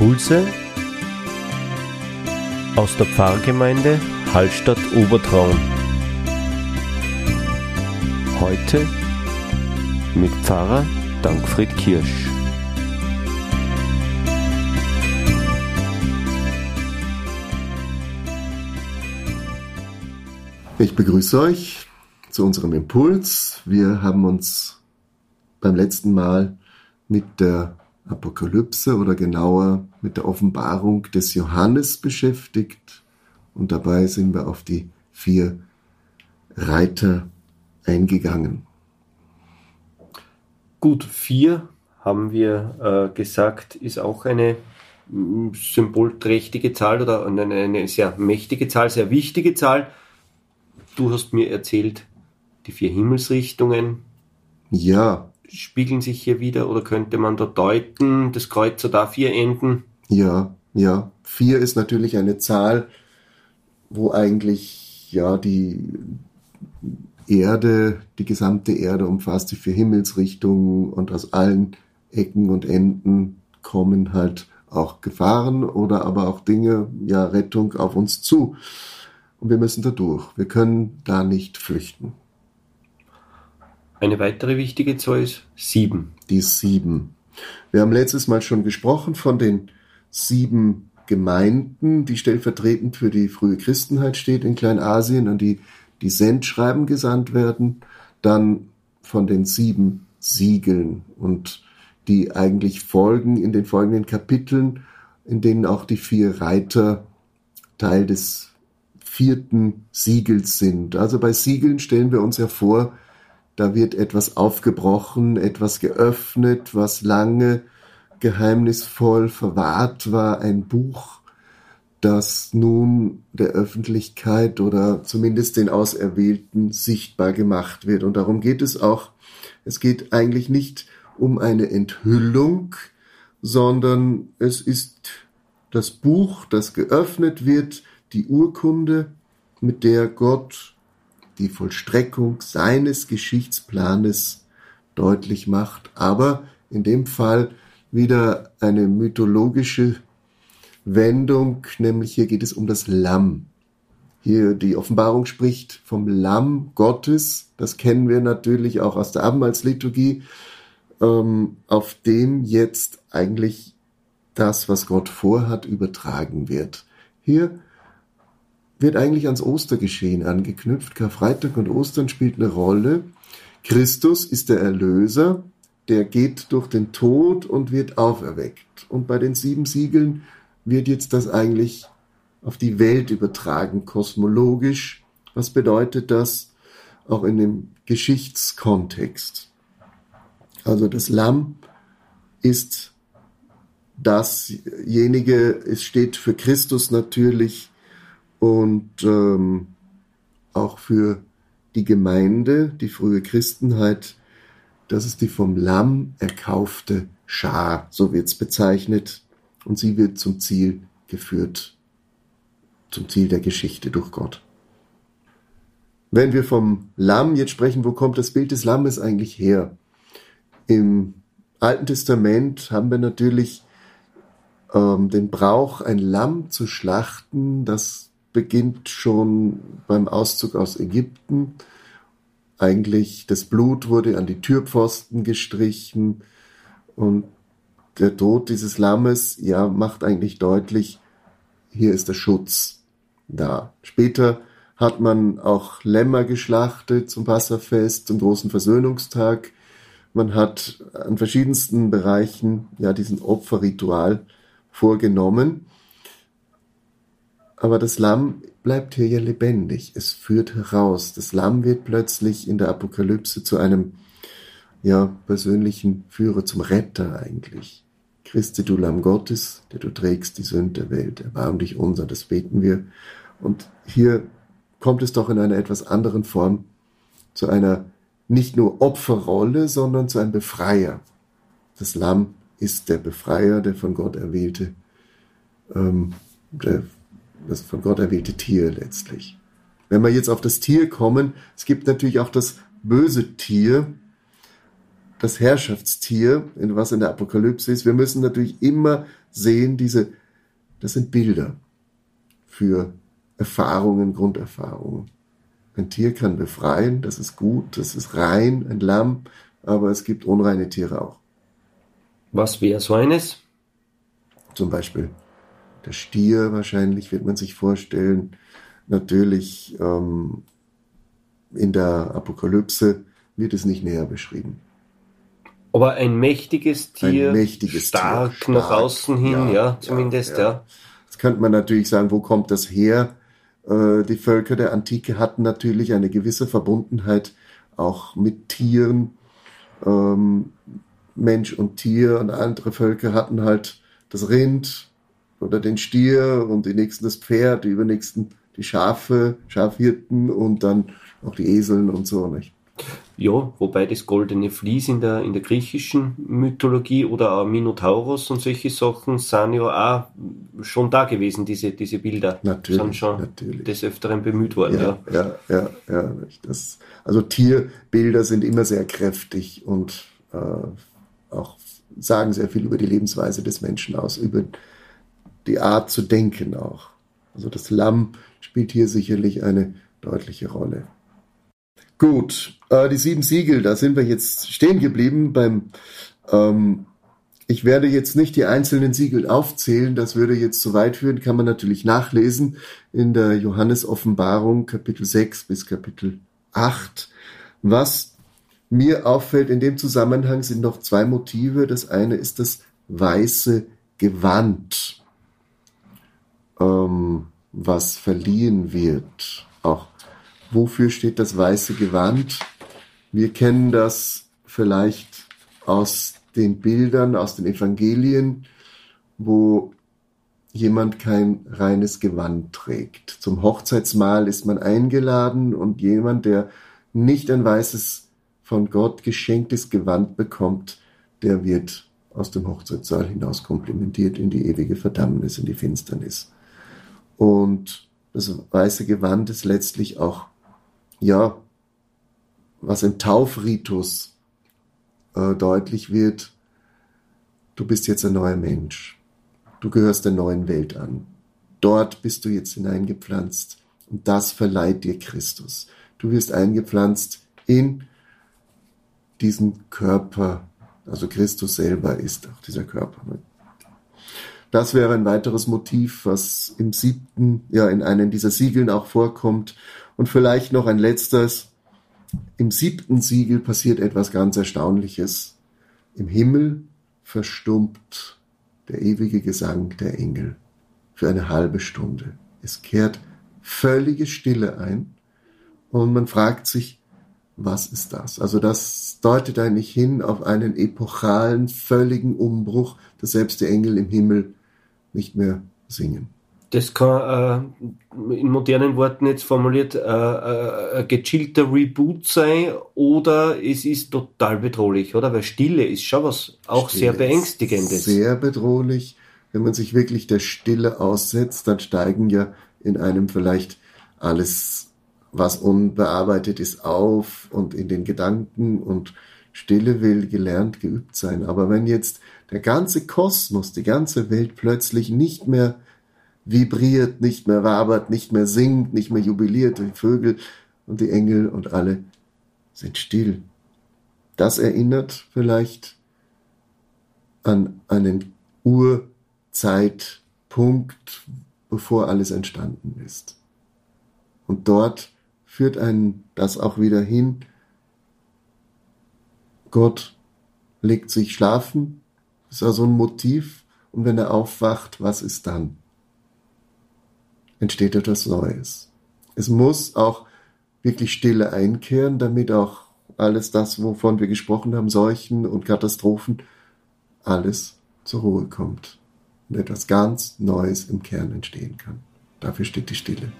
Impulse aus der Pfarrgemeinde Hallstatt Obertraun. Heute mit Pfarrer Dankfried Kirsch. Ich begrüße euch zu unserem Impuls. Wir haben uns beim letzten Mal mit der Apokalypse oder genauer mit der Offenbarung des Johannes beschäftigt und dabei sind wir auf die vier Reiter eingegangen. Gut, vier haben wir äh, gesagt, ist auch eine mm, symbolträchtige Zahl oder eine, eine sehr mächtige Zahl, sehr wichtige Zahl. Du hast mir erzählt, die vier Himmelsrichtungen. Ja, spiegeln sich hier wieder oder könnte man da deuten, das Kreuz hat da vier Enden? Ja, ja. Vier ist natürlich eine Zahl, wo eigentlich ja die Erde, die gesamte Erde umfasst die vier Himmelsrichtungen und aus allen Ecken und Enden kommen halt auch Gefahren oder aber auch Dinge, ja, Rettung auf uns zu. Und wir müssen da durch. Wir können da nicht flüchten. Eine weitere wichtige Zahl ist sieben. Die sieben. Wir haben letztes Mal schon gesprochen von den sieben Gemeinden, die stellvertretend für die frühe Christenheit steht in Kleinasien, an die die Sendschreiben gesandt werden. Dann von den sieben Siegeln und die eigentlich folgen in den folgenden Kapiteln, in denen auch die vier Reiter Teil des vierten Siegels sind. Also bei Siegeln stellen wir uns ja vor, da wird etwas aufgebrochen, etwas geöffnet, was lange geheimnisvoll verwahrt war, ein Buch, das nun der Öffentlichkeit oder zumindest den Auserwählten sichtbar gemacht wird. Und darum geht es auch. Es geht eigentlich nicht um eine Enthüllung, sondern es ist das Buch, das geöffnet wird, die Urkunde, mit der Gott die Vollstreckung seines Geschichtsplanes deutlich macht, aber in dem Fall wieder eine mythologische Wendung, nämlich hier geht es um das Lamm. Hier die Offenbarung spricht vom Lamm Gottes, das kennen wir natürlich auch aus der Abendmahlsliturgie, ähm, auf dem jetzt eigentlich das, was Gott vorhat, übertragen wird. Hier wird eigentlich ans Ostergeschehen angeknüpft. Karfreitag und Ostern spielt eine Rolle. Christus ist der Erlöser, der geht durch den Tod und wird auferweckt. Und bei den sieben Siegeln wird jetzt das eigentlich auf die Welt übertragen, kosmologisch. Was bedeutet das auch in dem Geschichtskontext? Also das Lamm ist dasjenige, es steht für Christus natürlich und ähm, auch für die Gemeinde, die frühe Christenheit, das ist die vom Lamm erkaufte Schar, so wird's bezeichnet, und sie wird zum Ziel geführt, zum Ziel der Geschichte durch Gott. Wenn wir vom Lamm jetzt sprechen, wo kommt das Bild des Lammes eigentlich her? Im Alten Testament haben wir natürlich ähm, den Brauch, ein Lamm zu schlachten, das beginnt schon beim Auszug aus Ägypten. Eigentlich das Blut wurde an die Türpfosten gestrichen und der Tod dieses Lammes, ja, macht eigentlich deutlich, hier ist der Schutz da. Später hat man auch Lämmer geschlachtet zum Wasserfest, zum großen Versöhnungstag. Man hat an verschiedensten Bereichen ja diesen Opferritual vorgenommen. Aber das Lamm bleibt hier ja lebendig. Es führt heraus. Das Lamm wird plötzlich in der Apokalypse zu einem ja, persönlichen Führer, zum Retter eigentlich. Christi, du Lamm Gottes, der du trägst die Sünde der Welt, erbarm dich unser, das beten wir. Und hier kommt es doch in einer etwas anderen Form zu einer nicht nur Opferrolle, sondern zu einem Befreier. Das Lamm ist der Befreier, der von Gott erwählte, ähm, der das von Gott erwählte Tier letztlich. Wenn wir jetzt auf das Tier kommen, es gibt natürlich auch das böse Tier, das Herrschaftstier, was in der Apokalypse ist. Wir müssen natürlich immer sehen, diese, das sind Bilder für Erfahrungen, Grunderfahrungen. Ein Tier kann befreien, das ist gut, das ist rein, ein Lamm, aber es gibt unreine Tiere auch. Was wäre so eines? Zum Beispiel der Stier wahrscheinlich, wird man sich vorstellen. Natürlich ähm, in der Apokalypse wird es nicht näher beschrieben. Aber ein mächtiges Tier, ein mächtiges stark, Tier, stark nach außen hin, ja, ja, zumindest, ja, ja. Jetzt könnte man natürlich sagen, wo kommt das her? Äh, die Völker der Antike hatten natürlich eine gewisse Verbundenheit auch mit Tieren. Ähm, Mensch und Tier und andere Völker hatten halt das Rind oder den Stier und die nächsten das Pferd, die übernächsten die Schafe, Schafhirten und dann auch die Eseln und so, nicht? Ja, wobei das goldene Vlies in der, in der griechischen Mythologie oder auch Minotaurus und solche Sachen sind ja auch schon da gewesen, diese, diese Bilder. Natürlich, sind schon natürlich. des Öfteren bemüht worden, ja. Ja, ja, ja. ja das, also Tierbilder sind immer sehr kräftig und äh, auch sagen sehr viel über die Lebensweise des Menschen aus, über die Art zu denken auch. Also das Lamm spielt hier sicherlich eine deutliche Rolle. Gut, äh, die sieben Siegel, da sind wir jetzt stehen geblieben beim. Ähm, ich werde jetzt nicht die einzelnen Siegel aufzählen, das würde jetzt zu weit führen, kann man natürlich nachlesen in der Johannes-Offenbarung, Kapitel 6 bis Kapitel 8. Was mir auffällt in dem Zusammenhang sind noch zwei Motive. Das eine ist das weiße Gewand, ähm, was verliehen wird. Auch Wofür steht das weiße Gewand? Wir kennen das vielleicht aus den Bildern, aus den Evangelien, wo jemand kein reines Gewand trägt. Zum Hochzeitsmahl ist man eingeladen und jemand, der nicht ein weißes von Gott geschenktes Gewand bekommt, der wird aus dem Hochzeitssaal hinaus komplimentiert in die ewige Verdammnis, in die Finsternis. Und das weiße Gewand ist letztlich auch ja, was im Taufritus äh, deutlich wird, du bist jetzt ein neuer Mensch. Du gehörst der neuen Welt an. Dort bist du jetzt hineingepflanzt und das verleiht dir Christus. Du wirst eingepflanzt in diesen Körper, also Christus selber ist auch dieser Körper. Das wäre ein weiteres Motiv, was im siebten, ja, in einem dieser Siegeln auch vorkommt und vielleicht noch ein letztes. Im siebten Siegel passiert etwas ganz Erstaunliches. Im Himmel verstummt der ewige Gesang der Engel für eine halbe Stunde. Es kehrt völlige Stille ein und man fragt sich, was ist das? Also das deutet eigentlich hin auf einen epochalen, völligen Umbruch, dass selbst die Engel im Himmel nicht mehr singen. Das kann äh, in modernen Worten jetzt formuliert äh, äh, ein gechillter Reboot sein oder es ist total bedrohlich, oder? Weil Stille ist schon was auch Stille sehr beängstigendes. Sehr bedrohlich. Wenn man sich wirklich der Stille aussetzt, dann steigen ja in einem vielleicht alles, was unbearbeitet ist, auf und in den Gedanken und Stille will gelernt, geübt sein. Aber wenn jetzt der ganze Kosmos, die ganze Welt plötzlich nicht mehr vibriert, nicht mehr wabert, nicht mehr singt, nicht mehr jubiliert, die Vögel und die Engel und alle sind still. Das erinnert vielleicht an einen Urzeitpunkt, bevor alles entstanden ist. Und dort führt einen das auch wieder hin. Gott legt sich schlafen, ist also ein Motiv, und wenn er aufwacht, was ist dann? entsteht etwas Neues. Es muss auch wirklich Stille einkehren, damit auch alles das, wovon wir gesprochen haben, Seuchen und Katastrophen, alles zur Ruhe kommt und etwas ganz Neues im Kern entstehen kann. Dafür steht die Stille.